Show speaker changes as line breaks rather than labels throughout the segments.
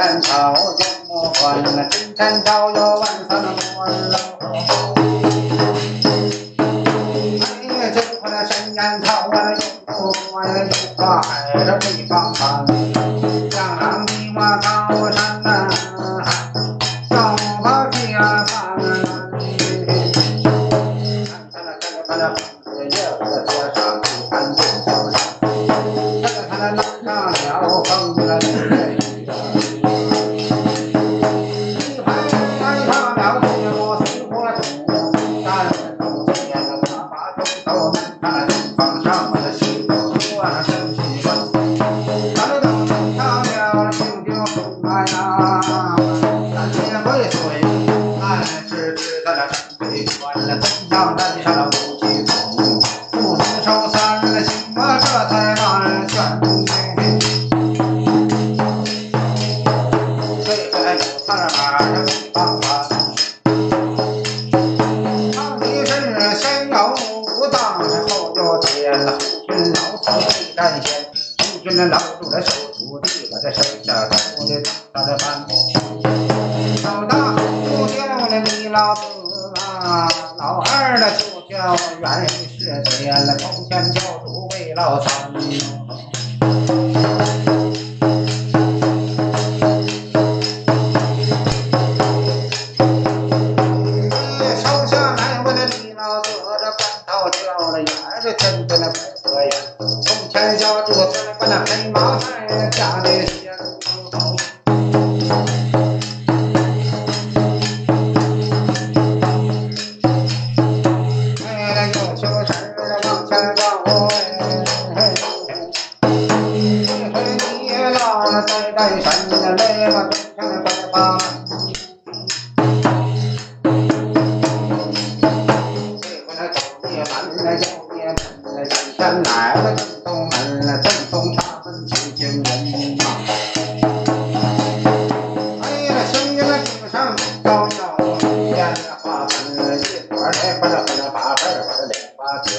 山头见过官那金山高哟万山红哎呀见过那山羊头啊一摸摸呀头发白法为担心，驻军那老祖的手徒弟，我在手下当兵的当的班，老大就叫了你老四啊，老二呢就叫袁世杰了，从前教主为老三。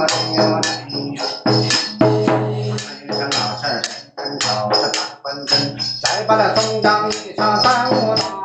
我只有轻摇琴，背上老身儿，跟老身儿打关公，再把那封疆一插三。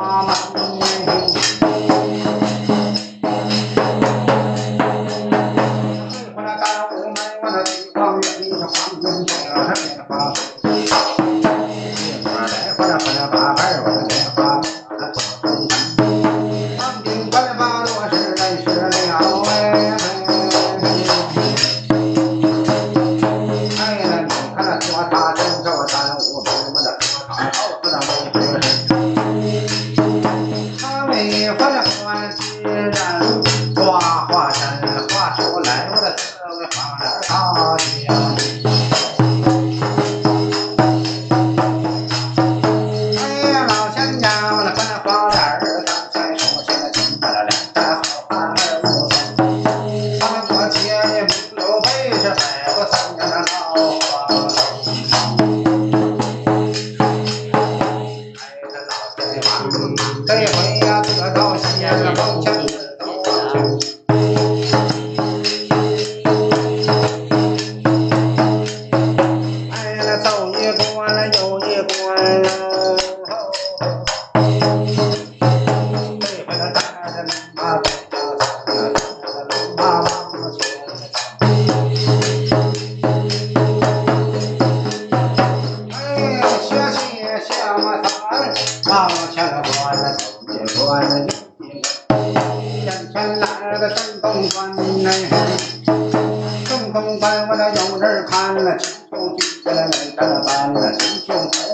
Các bạn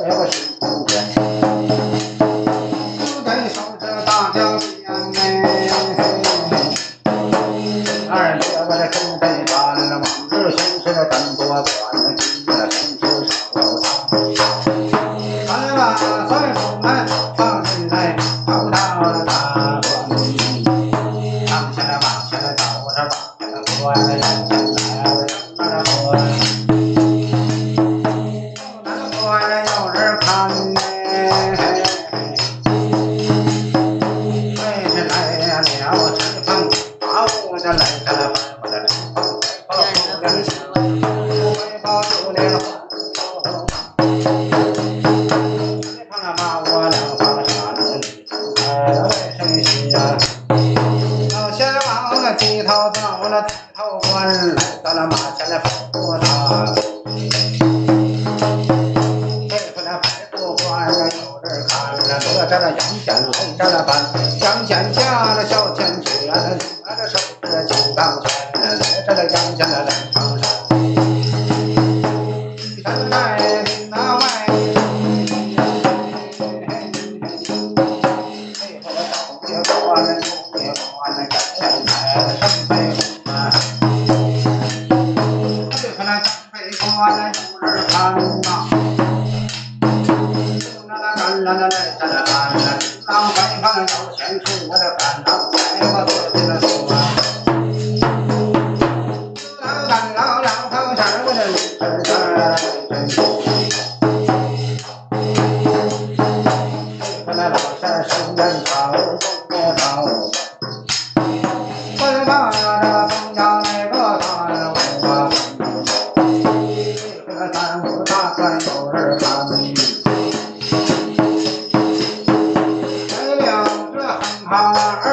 hãy. 西逃到了太头关，来到了马前来拜菩萨。拜过了白度官，有人看了，左在了杨仙，右摘了板，杨仙下了小天缺，拿着手指。翻过了这座山越过那道岭 my